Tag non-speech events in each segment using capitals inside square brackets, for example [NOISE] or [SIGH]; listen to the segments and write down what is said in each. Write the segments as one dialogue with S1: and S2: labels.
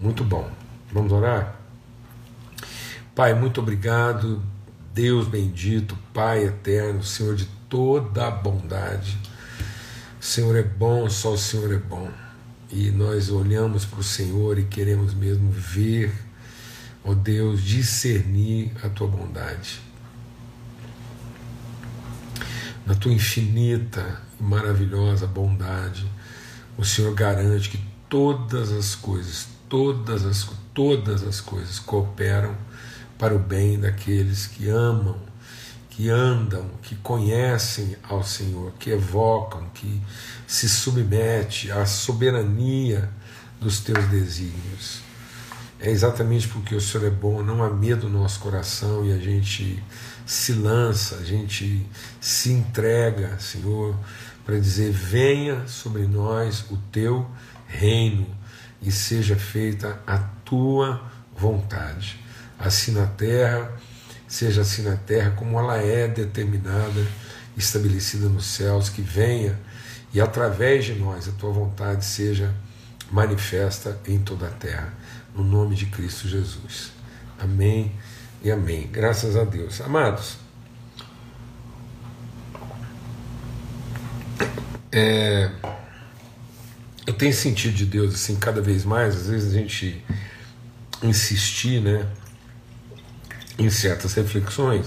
S1: Muito bom. Vamos orar? Pai, muito obrigado. Deus bendito, Pai eterno, Senhor de toda a bondade. O Senhor é bom, só o Senhor é bom. E nós olhamos para o Senhor e queremos mesmo ver, ó Deus, discernir a tua bondade. Na tua infinita e maravilhosa bondade, o Senhor garante que todas as coisas, todas as, todas as coisas cooperam para o bem daqueles que amam, que andam, que conhecem ao Senhor, que evocam, que se submete à soberania dos teus desígnios. É exatamente porque o Senhor é bom, não há medo no nosso coração e a gente se lança, a gente se entrega, Senhor, para dizer: venha sobre nós o teu reino e seja feita a tua vontade, assim na terra, seja assim na terra como ela é determinada, estabelecida nos céus, que venha e através de nós a tua vontade seja manifesta em toda a terra, no nome de Cristo Jesus. Amém e amém. Graças a Deus. Amados, É, eu tenho sentido de Deus assim cada vez mais, às vezes a gente insistir né, em certas reflexões,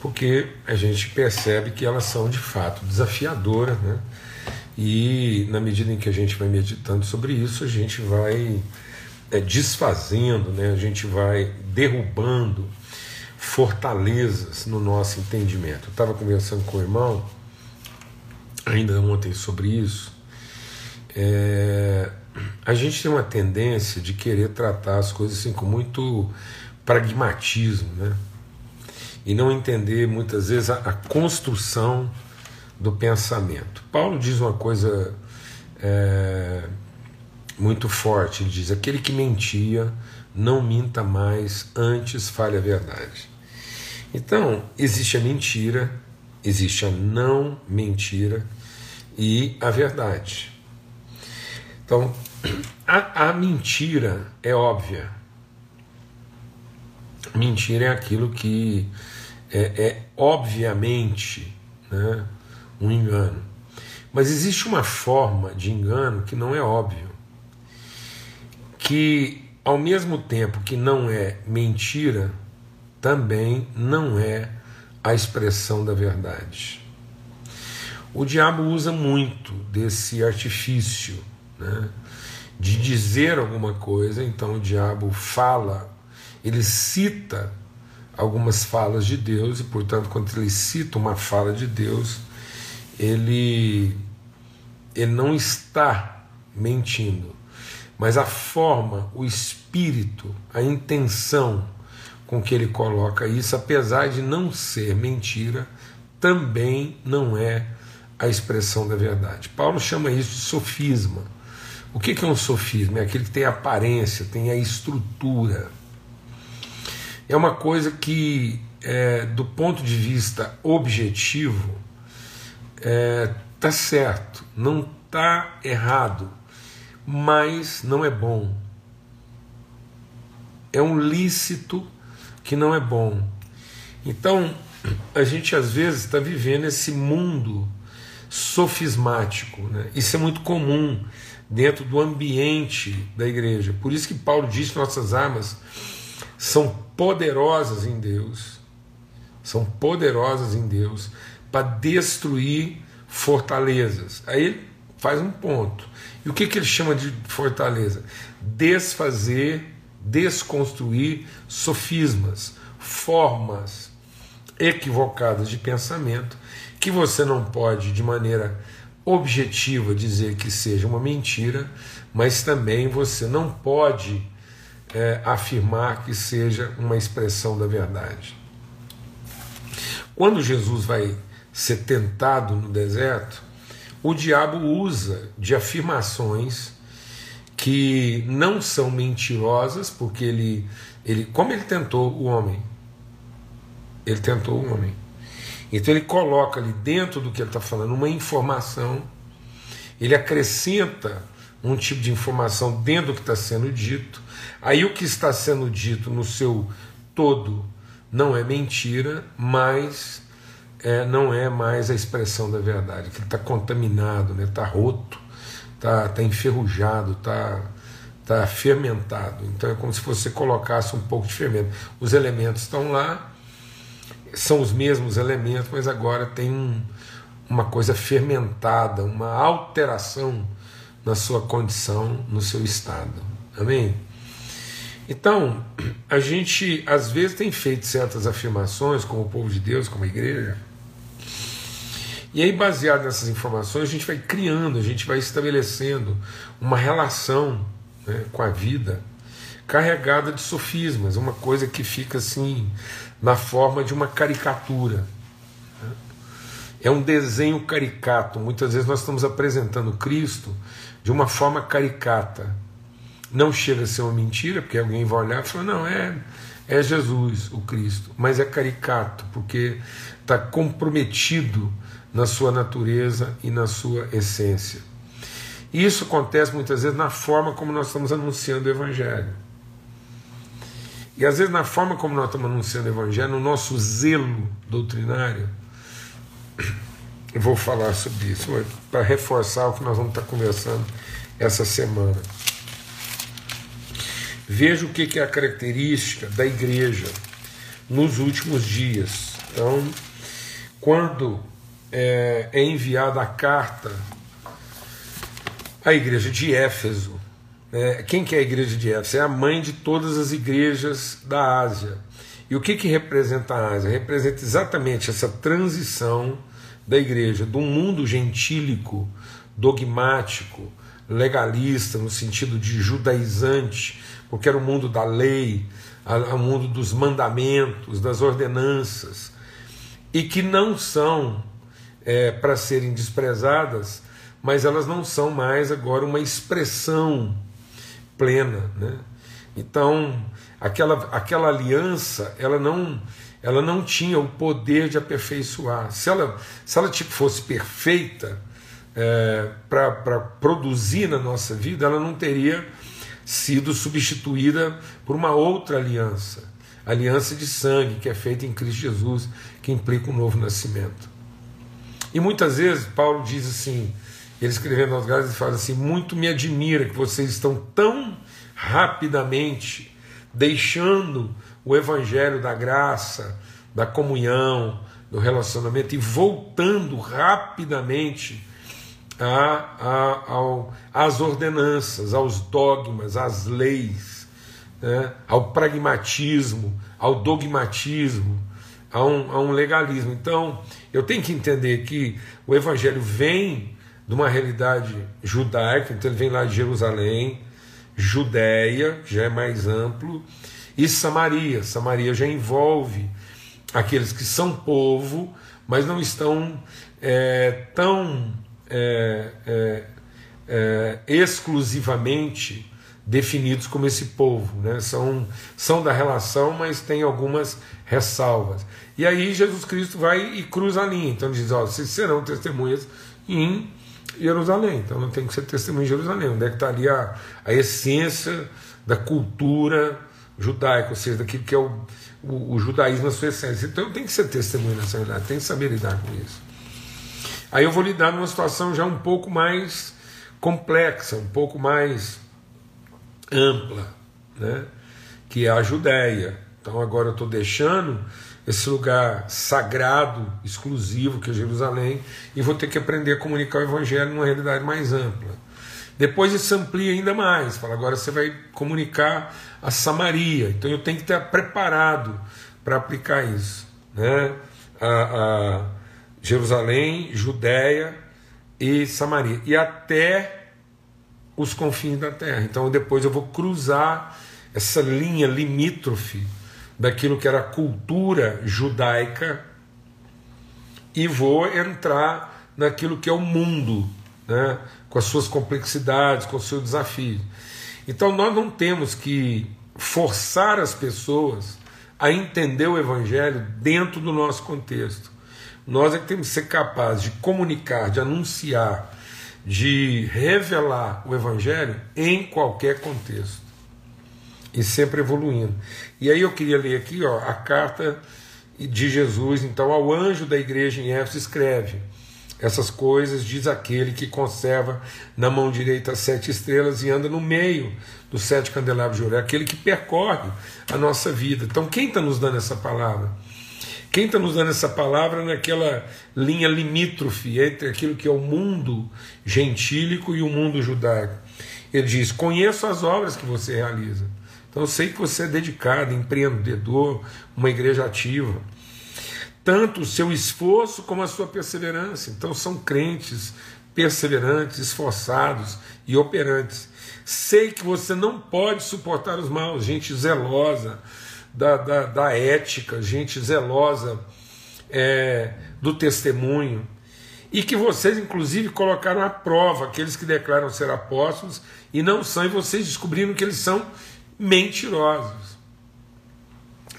S1: porque a gente percebe que elas são de fato desafiadoras, né? E na medida em que a gente vai meditando sobre isso, a gente vai é, desfazendo, né? a gente vai derrubando fortalezas no nosso entendimento. Eu estava conversando com o irmão ainda ontem sobre isso, é, a gente tem uma tendência de querer tratar as coisas assim com muito pragmatismo, né? E não entender muitas vezes a, a construção do pensamento. Paulo diz uma coisa é, muito forte: ele diz, aquele que mentia, não minta mais, antes fale a verdade. Então, existe a mentira, existe a não mentira, e a verdade. Então, a, a mentira é óbvia. Mentira é aquilo que é, é obviamente né, um engano. Mas existe uma forma de engano que não é óbvio, que ao mesmo tempo que não é mentira, também não é a expressão da verdade. O diabo usa muito desse artifício né, de dizer alguma coisa, então o diabo fala, ele cita algumas falas de Deus, e portanto, quando ele cita uma fala de Deus, ele, ele não está mentindo, mas a forma, o espírito, a intenção com que ele coloca isso, apesar de não ser mentira, também não é a expressão da verdade. Paulo chama isso de sofisma. O que é um sofisma? É aquele que tem aparência, tem a estrutura. É uma coisa que, é, do ponto de vista objetivo, está é, certo, não está errado, mas não é bom. É um lícito que não é bom. Então, a gente às vezes está vivendo esse mundo sofismático. Né? Isso é muito comum dentro do ambiente da igreja. Por isso que Paulo diz que nossas armas são poderosas em Deus, são poderosas em Deus para destruir fortalezas. Aí ele faz um ponto. E o que, que ele chama de fortaleza? Desfazer, desconstruir sofismas, formas equivocadas de pensamento que você não pode, de maneira objetiva, dizer que seja uma mentira, mas também você não pode é, afirmar que seja uma expressão da verdade. Quando Jesus vai ser tentado no deserto, o diabo usa de afirmações que não são mentirosas, porque ele, ele como ele tentou o homem, ele tentou o homem então ele coloca ali dentro do que ele está falando uma informação, ele acrescenta um tipo de informação dentro do que está sendo dito. Aí o que está sendo dito no seu todo não é mentira, mas é, não é mais a expressão da verdade, que está contaminado, está né, tá roto, está tá enferrujado, está tá fermentado. Então é como se você colocasse um pouco de fermento. Os elementos estão lá, são os mesmos elementos, mas agora tem um, uma coisa fermentada, uma alteração na sua condição, no seu estado. Amém? Então, a gente às vezes tem feito certas afirmações, como o povo de Deus, como a igreja, e aí, baseado nessas informações, a gente vai criando, a gente vai estabelecendo uma relação né, com a vida carregada de sofismas, uma coisa que fica assim na forma de uma caricatura. É um desenho caricato. Muitas vezes nós estamos apresentando Cristo de uma forma caricata. Não chega a ser uma mentira, porque alguém vai olhar e falar, não, é, é Jesus, o Cristo. Mas é caricato, porque está comprometido na sua natureza e na sua essência. Isso acontece muitas vezes na forma como nós estamos anunciando o Evangelho. E às vezes, na forma como nós estamos anunciando o Evangelho, no nosso zelo doutrinário, eu vou falar sobre isso, para reforçar o que nós vamos estar conversando essa semana. Veja o que é a característica da igreja nos últimos dias. Então, quando é, é enviada a carta à igreja de Éfeso, é, quem que é a igreja de Éfeso? É a mãe de todas as igrejas da Ásia. E o que, que representa a Ásia? Representa exatamente essa transição da igreja, um mundo gentílico, dogmático, legalista, no sentido de judaizante, porque era o mundo da lei, o mundo dos mandamentos, das ordenanças, e que não são é, para serem desprezadas, mas elas não são mais agora uma expressão plena. Né? Então, aquela, aquela aliança, ela não ela não tinha o poder de aperfeiçoar. Se ela, se ela tipo, fosse perfeita é, para produzir na nossa vida, ela não teria sido substituída por uma outra aliança, aliança de sangue que é feita em Cristo Jesus, que implica um novo nascimento. E muitas vezes Paulo diz assim, ele escrevendo aos Gálatas, fala assim: muito me admira que vocês estão tão rapidamente deixando o evangelho da graça, da comunhão, do relacionamento e voltando rapidamente a, a, ao, às ordenanças, aos dogmas, às leis, né, ao pragmatismo, ao dogmatismo, a um, a um legalismo. Então, eu tenho que entender que o Evangelho vem de uma realidade judaica, então ele vem lá de Jerusalém, Judéia, já é mais amplo, e Samaria. Samaria já envolve aqueles que são povo, mas não estão é, tão é, é, é, exclusivamente definidos como esse povo. Né? São, são da relação, mas tem algumas ressalvas. E aí Jesus Cristo vai e cruza a linha. Então diz: ó, vocês serão testemunhas em Jerusalém. Então não tem que ser testemunha em Jerusalém. Onde é que está ali a, a essência da cultura judaica, ou seja, daquilo que é o, o, o judaísmo na sua essência. Então tem que ser testemunha nessa realidade, tem que saber lidar com isso. Aí eu vou lidar numa situação já um pouco mais complexa, um pouco mais ampla, né? que é a Judéia. Então agora eu estou deixando esse lugar sagrado, exclusivo que é Jerusalém, e vou ter que aprender a comunicar o Evangelho numa realidade mais ampla. Depois isso amplia ainda mais, fala, agora você vai comunicar a Samaria, então eu tenho que estar preparado para aplicar isso. Né? A, a Jerusalém, Judéia e Samaria, e até os confins da terra. Então depois eu vou cruzar essa linha limítrofe daquilo que era a cultura judaica e vou entrar naquilo que é o mundo, né, com as suas complexidades, com os seus desafios. Então nós não temos que forçar as pessoas a entender o Evangelho dentro do nosso contexto. Nós é que temos que ser capazes de comunicar, de anunciar, de revelar o Evangelho em qualquer contexto e sempre evoluindo. E aí eu queria ler aqui ó, a carta de Jesus, então, ao anjo da igreja em Éfeso, escreve: Essas coisas diz aquele que conserva na mão direita as sete estrelas e anda no meio dos sete candelabros de ouro, é aquele que percorre a nossa vida. Então, quem está nos dando essa palavra? Quem está nos dando essa palavra naquela linha limítrofe entre aquilo que é o mundo gentílico e o mundo judaico? Ele diz: Conheço as obras que você realiza então eu sei que você é dedicado, empreendedor, uma igreja ativa. Tanto o seu esforço como a sua perseverança. Então são crentes perseverantes, esforçados e operantes. Sei que você não pode suportar os maus, gente zelosa da, da, da ética, gente zelosa é, do testemunho. E que vocês, inclusive, colocaram à prova aqueles que declaram ser apóstolos e não são, e vocês descobriram que eles são mentirosos.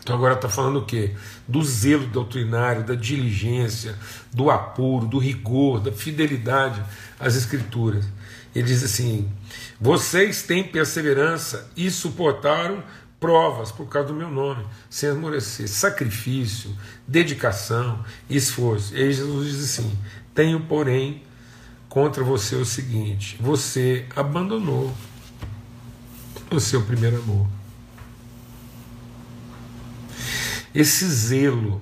S1: Então agora está falando o quê? Do zelo doutrinário, da diligência, do apuro, do rigor, da fidelidade às escrituras. Ele diz assim: vocês têm perseverança e suportaram provas por causa do meu nome, sem esmorecer, sacrifício, dedicação, esforço. E aí Jesus diz assim: tenho, porém, contra você o seguinte: você abandonou o seu primeiro amor. Esse zelo,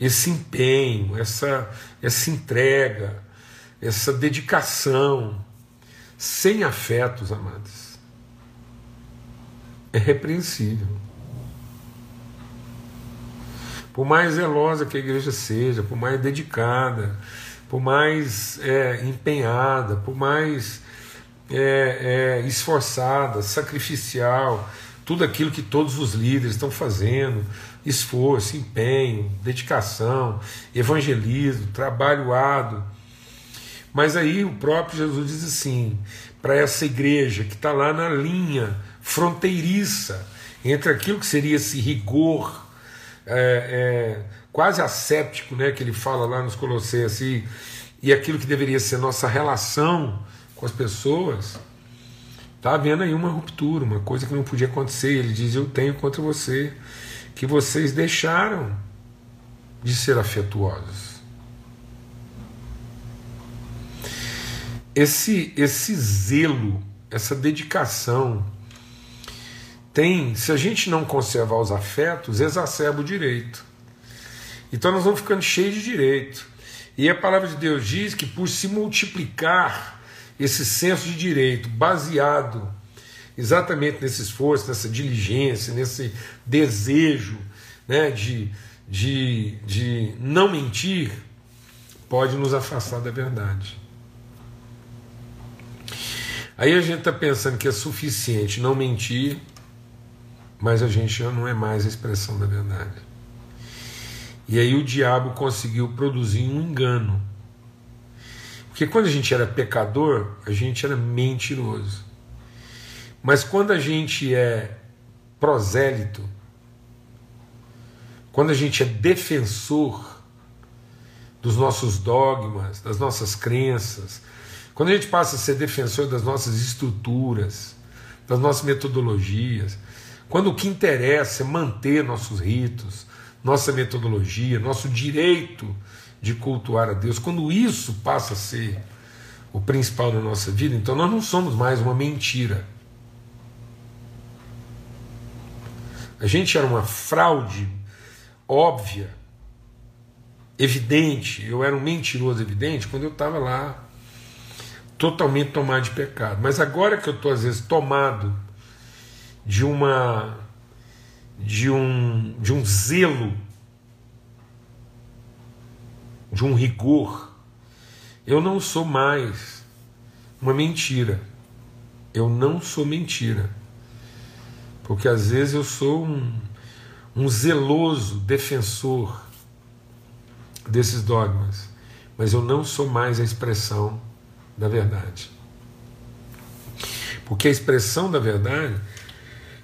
S1: esse empenho, essa, essa entrega, essa dedicação, sem afetos, amados, é repreensível. Por mais zelosa que a igreja seja, por mais dedicada, por mais é, empenhada, por mais é, é, esforçada, sacrificial, tudo aquilo que todos os líderes estão fazendo, esforço, empenho, dedicação, evangelismo, trabalho árduo. Mas aí o próprio Jesus diz assim, para essa igreja que está lá na linha fronteiriça entre aquilo que seria esse rigor é, é, quase asséptico, né, que ele fala lá nos Colossenses, e aquilo que deveria ser nossa relação com as pessoas, está havendo aí uma ruptura, uma coisa que não podia acontecer. Ele diz: Eu tenho contra você que vocês deixaram de ser afetuosos. Esse, esse zelo, essa dedicação, tem, se a gente não conservar os afetos, exacerba o direito. Então nós vamos ficando cheios de direito. E a palavra de Deus diz que por se multiplicar esse senso de direito baseado exatamente nesse esforço, nessa diligência, nesse desejo né, de, de, de não mentir, pode nos afastar da verdade. Aí a gente está pensando que é suficiente não mentir, mas a gente já não é mais a expressão da verdade. E aí o diabo conseguiu produzir um engano porque quando a gente era pecador, a gente era mentiroso. Mas quando a gente é prosélito, quando a gente é defensor dos nossos dogmas, das nossas crenças, quando a gente passa a ser defensor das nossas estruturas, das nossas metodologias, quando o que interessa é manter nossos ritos, nossa metodologia, nosso direito de cultuar a Deus, quando isso passa a ser o principal na nossa vida, então nós não somos mais uma mentira. A gente era uma fraude óbvia, evidente. Eu era um mentiroso evidente quando eu estava lá totalmente tomado de pecado. Mas agora que eu estou às vezes tomado de uma de um de um zelo de um rigor, eu não sou mais uma mentira. Eu não sou mentira. Porque às vezes eu sou um, um zeloso defensor desses dogmas, mas eu não sou mais a expressão da verdade. Porque a expressão da verdade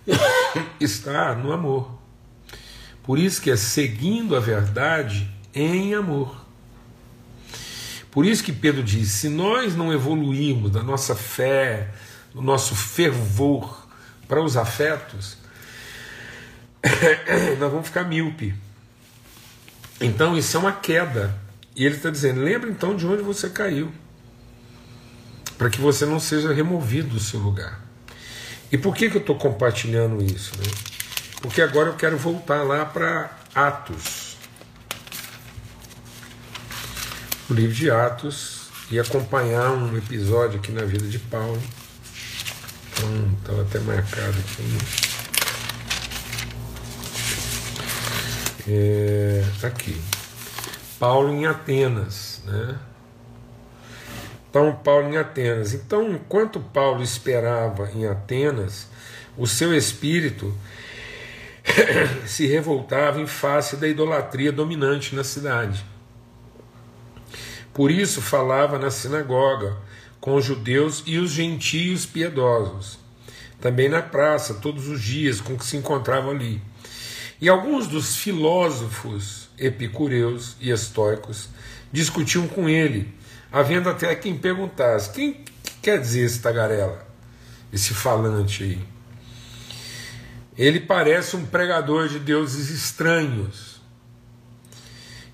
S1: [COUGHS] está no amor. Por isso que é seguindo a verdade em amor. Por isso que Pedro diz: se nós não evoluirmos da nossa fé, do nosso fervor para os afetos, [COUGHS] nós vamos ficar míope. Então isso é uma queda. E ele está dizendo: lembra então de onde você caiu, para que você não seja removido do seu lugar. E por que, que eu estou compartilhando isso? Né? Porque agora eu quero voltar lá para Atos. O livro de Atos e acompanhar um episódio aqui na vida de Paulo. Então, estava até marcado aqui. Né? É, aqui. Paulo em Atenas, né? Então, Paulo em Atenas. Então, enquanto Paulo esperava em Atenas, o seu espírito [COUGHS] se revoltava em face da idolatria dominante na cidade. Por isso falava na sinagoga com os judeus e os gentios piedosos, também na praça, todos os dias com que se encontravam ali. E alguns dos filósofos epicureus e estoicos discutiam com ele havendo até quem perguntasse: quem que quer dizer esse tagarela, esse falante aí? Ele parece um pregador de deuses estranhos.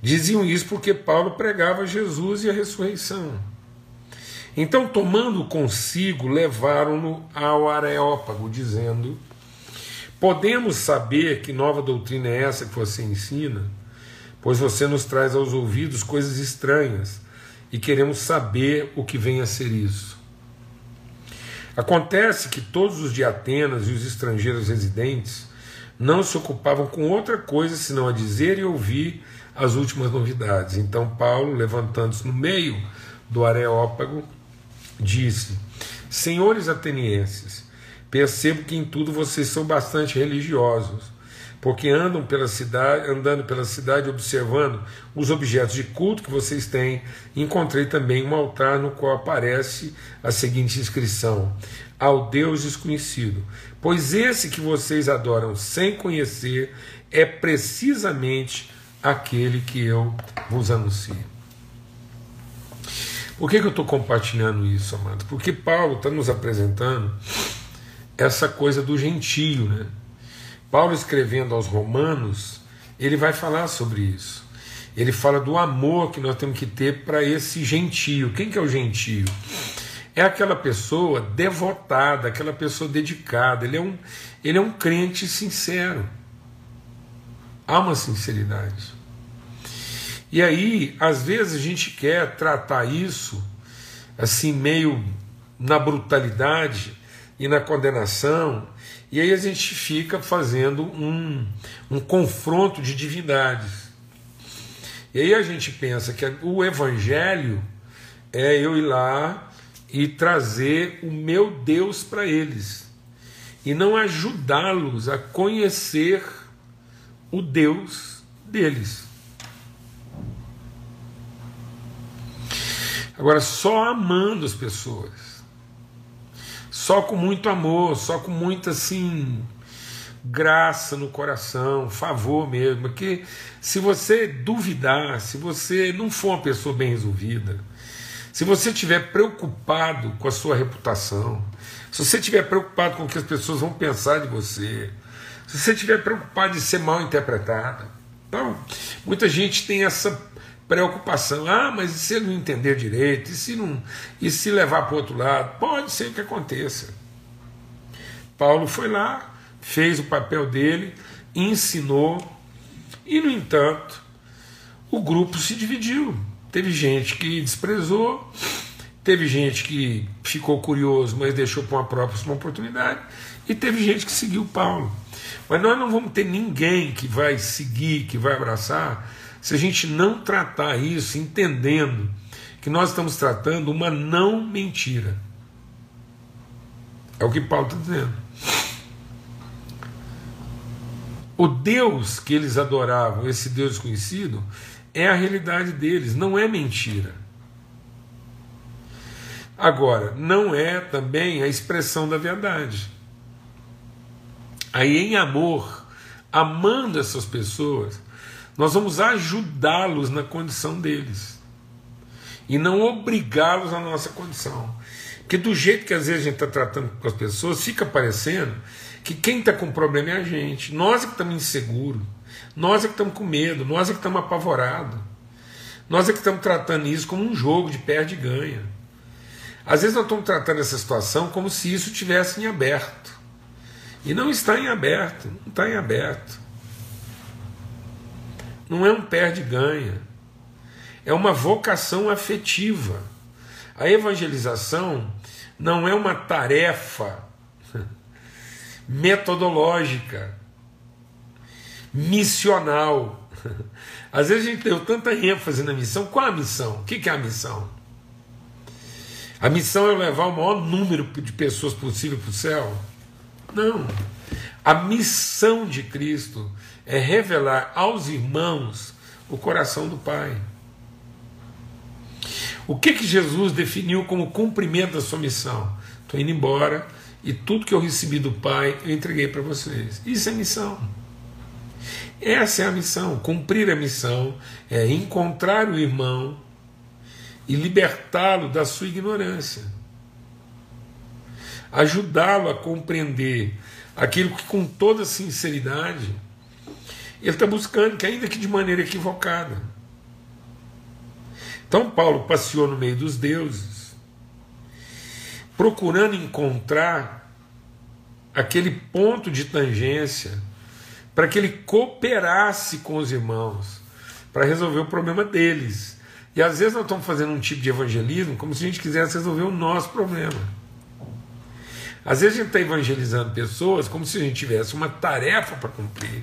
S1: Diziam isso porque Paulo pregava Jesus e a ressurreição. Então, tomando consigo, levaram-no ao Areópago, dizendo: Podemos saber que nova doutrina é essa que você ensina, pois você nos traz aos ouvidos coisas estranhas e queremos saber o que vem a ser isso. Acontece que todos os de Atenas e os estrangeiros residentes não se ocupavam com outra coisa senão a dizer e ouvir as últimas novidades. Então Paulo, levantando-se no meio do Areópago, disse: Senhores atenienses, percebo que em tudo vocês são bastante religiosos porque andam pela cidade, andando pela cidade observando os objetos de culto que vocês têm, encontrei também um altar no qual aparece a seguinte inscrição: ao Deus desconhecido. Pois esse que vocês adoram sem conhecer é precisamente aquele que eu vos anuncio. Por que, que eu estou compartilhando isso, amado? Porque Paulo está nos apresentando essa coisa do gentio, né? Paulo escrevendo aos Romanos, ele vai falar sobre isso. Ele fala do amor que nós temos que ter para esse gentio. Quem que é o gentio? É aquela pessoa devotada, aquela pessoa dedicada. Ele é um, ele é um crente sincero. Há uma sinceridade. E aí, às vezes a gente quer tratar isso assim meio na brutalidade e na condenação e aí a gente fica fazendo um, um confronto de divindades. E aí a gente pensa que o evangelho é eu ir lá e trazer o meu Deus para eles e não ajudá-los a conhecer o Deus deles. Agora, só amando as pessoas. Só com muito amor, só com muita assim graça no coração, favor mesmo, porque se você duvidar, se você não for uma pessoa bem resolvida, se você estiver preocupado com a sua reputação, se você estiver preocupado com o que as pessoas vão pensar de você, se você estiver preocupado de ser mal interpretado, então muita gente tem essa preocupação. Ah, mas e se ele não entender direito? E se, não, e se levar para o outro lado? Pode ser que aconteça. Paulo foi lá, fez o papel dele, ensinou, e no entanto, o grupo se dividiu. Teve gente que desprezou, teve gente que ficou curioso, mas deixou para uma próxima oportunidade, e teve gente que seguiu Paulo. Mas nós não vamos ter ninguém que vai seguir, que vai abraçar, se a gente não tratar isso entendendo que nós estamos tratando uma não mentira. É o que Paulo está dizendo. O Deus que eles adoravam, esse Deus desconhecido, é a realidade deles, não é mentira. Agora, não é também a expressão da verdade. Aí, em amor, amando essas pessoas, nós vamos ajudá-los na condição deles. e não obrigá-los à nossa condição. Porque do jeito que às vezes a gente está tratando com as pessoas, fica parecendo que quem está com problema é a gente. Nós é que estamos inseguros, nós é que estamos com medo, nós é que estamos apavorados. Nós é que estamos tratando isso como um jogo de perde e ganha. Às vezes nós estamos tratando essa situação como se isso tivesse em aberto. E não está em aberto, não está em aberto. Não é um perde-ganha. É uma vocação afetiva. A evangelização não é uma tarefa [LAUGHS] metodológica, missional. [LAUGHS] Às vezes a gente deu tanta ênfase na missão. Qual a missão? O que é a missão? A missão é levar o maior número de pessoas possível para o céu? Não. A missão de Cristo é revelar aos irmãos o coração do Pai. O que, que Jesus definiu como cumprimento da sua missão? Estou indo embora e tudo que eu recebi do Pai eu entreguei para vocês. Isso é missão. Essa é a missão. Cumprir a missão é encontrar o irmão e libertá-lo da sua ignorância. Ajudá-lo a compreender aquilo que, com toda sinceridade, ele está buscando, que ainda que de maneira equivocada. Então, Paulo passeou no meio dos deuses, procurando encontrar aquele ponto de tangência para que ele cooperasse com os irmãos para resolver o problema deles. E às vezes nós estamos fazendo um tipo de evangelismo como se a gente quisesse resolver o nosso problema. Às vezes a gente está evangelizando pessoas como se a gente tivesse uma tarefa para cumprir,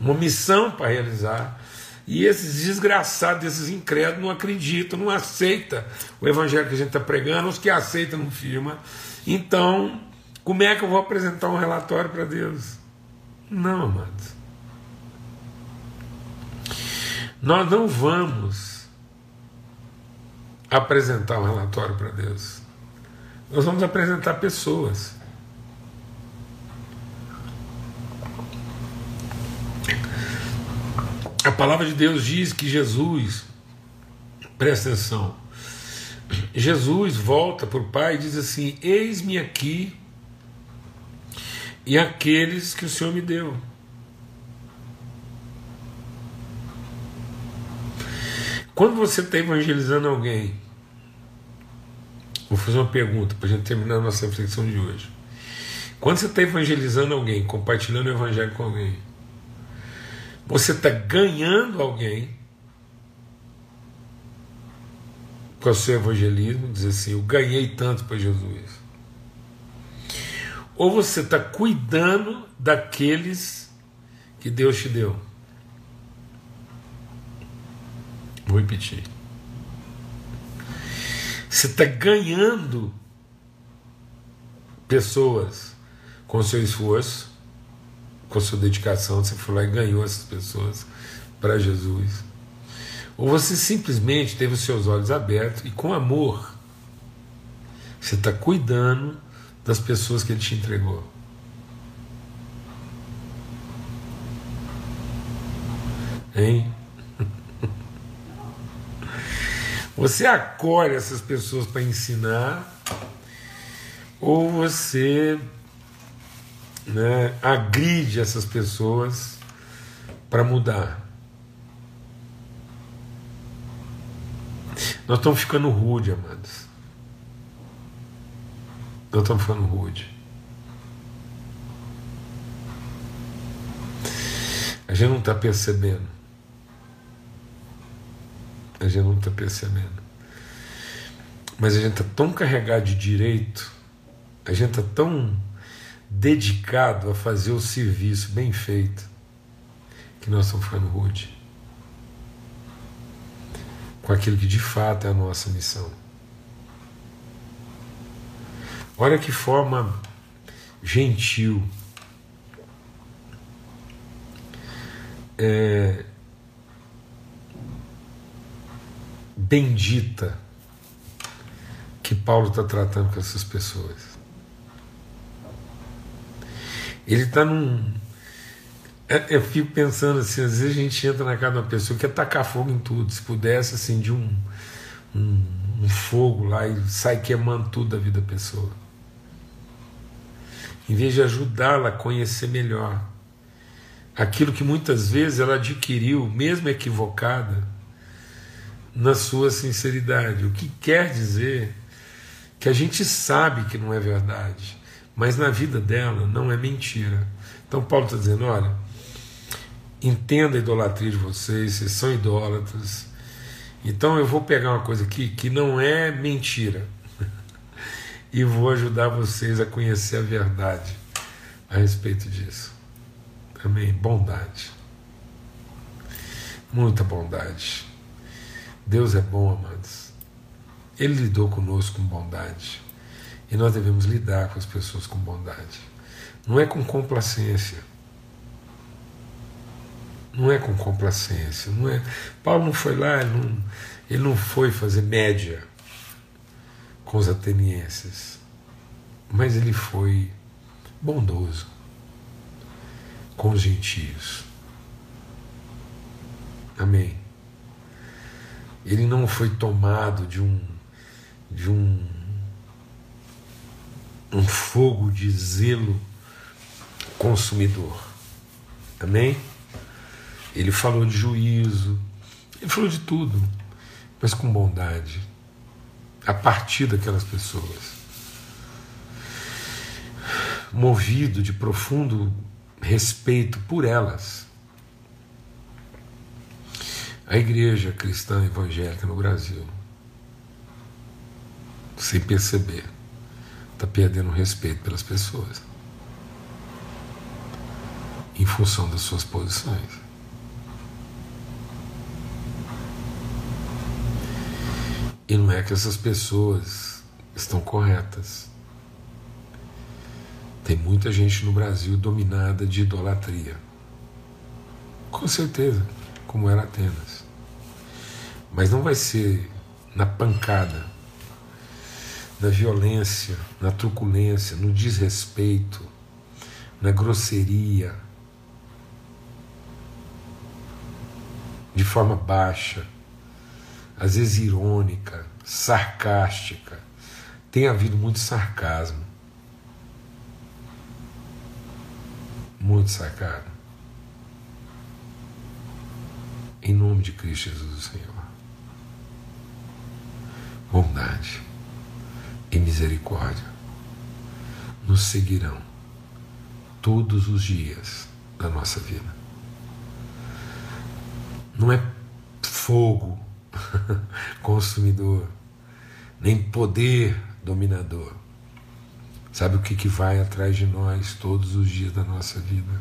S1: uma missão para realizar. E esses desgraçados, esses incrédulos, não acreditam, não aceitam o evangelho que a gente está pregando, os que aceitam não firma. Então, como é que eu vou apresentar um relatório para Deus? Não, amados. Nós não vamos apresentar um relatório para Deus. Nós vamos apresentar pessoas. A palavra de Deus diz que Jesus, presta atenção, Jesus volta para o Pai e diz assim: Eis-me aqui e aqueles que o Senhor me deu. Quando você está evangelizando alguém, vou fazer uma pergunta para a gente terminar a nossa reflexão de hoje. Quando você está evangelizando alguém, compartilhando o evangelho com alguém, você está ganhando alguém com o seu evangelismo, dizer assim: Eu ganhei tanto para Jesus. Ou você está cuidando daqueles que Deus te deu. Vou repetir. Você está ganhando pessoas com seu esforço, com sua dedicação, você foi lá e ganhou essas pessoas para Jesus. Ou você simplesmente teve os seus olhos abertos e com amor você está cuidando das pessoas que ele te entregou. Hein? [LAUGHS] Você acolhe essas pessoas para ensinar, ou você né, agride essas pessoas para mudar. Nós estamos ficando rude, amados. Nós estamos ficando rude. A gente não está percebendo a gente não está percebendo. Mas a gente está tão carregado de direito, a gente está tão dedicado a fazer o serviço bem feito, que nós estamos ficando rude com aquilo que de fato é a nossa missão. Olha que forma gentil. É, bendita que Paulo está tratando com essas pessoas. Ele está num. É, eu fico pensando assim, às vezes a gente entra na casa de uma pessoa que quer tacar fogo em tudo. Se pudesse, assim, de um, um, um fogo lá e sai queimando tudo da vida da pessoa. Em vez de ajudá-la a conhecer melhor aquilo que muitas vezes ela adquiriu, mesmo equivocada, na sua sinceridade. O que quer dizer que a gente sabe que não é verdade, mas na vida dela não é mentira. Então Paulo está dizendo: olha, entenda a idolatria de vocês, vocês são idólatras. Então eu vou pegar uma coisa aqui que não é mentira [LAUGHS] e vou ajudar vocês a conhecer a verdade a respeito disso. Amém? Bondade. Muita bondade. Deus é bom, amados. Ele lidou conosco com bondade. E nós devemos lidar com as pessoas com bondade. Não é com complacência. Não é com complacência. Não é. Paulo não foi lá, ele não, ele não foi fazer média com os atenienses. Mas ele foi bondoso com os gentios. Amém ele não foi tomado de um de um um fogo de zelo consumidor. Amém? Ele falou de juízo, ele falou de tudo, mas com bondade, a partir daquelas pessoas. Movido de profundo respeito por elas a igreja cristã evangélica no Brasil, sem perceber, está perdendo respeito pelas pessoas em função das suas posições. E não é que essas pessoas estão corretas. Tem muita gente no Brasil dominada de idolatria. Com certeza como era Atenas. Mas não vai ser na pancada, na violência, na truculência, no desrespeito, na grosseria, de forma baixa, às vezes irônica, sarcástica. Tem havido muito sarcasmo. Muito sarcasmo. Em nome de Cristo Jesus, Senhor. Bondade e misericórdia nos seguirão todos os dias da nossa vida. Não é fogo [LAUGHS] consumidor, nem poder dominador. Sabe o que, que vai atrás de nós todos os dias da nossa vida?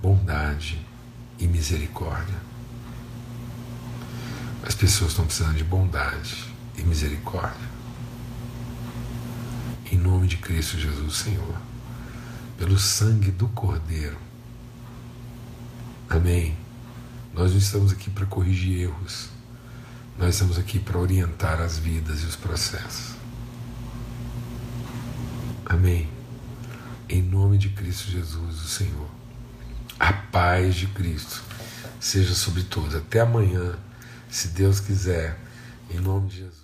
S1: Bondade e misericórdia. As pessoas estão precisando de bondade e misericórdia. Em nome de Cristo Jesus, Senhor, pelo sangue do Cordeiro. Amém. Nós não estamos aqui para corrigir erros, nós estamos aqui para orientar as vidas e os processos. Amém. Em nome de Cristo Jesus, o Senhor. A paz de Cristo seja sobre todos. Até amanhã se Deus quiser, em nome de Jesus.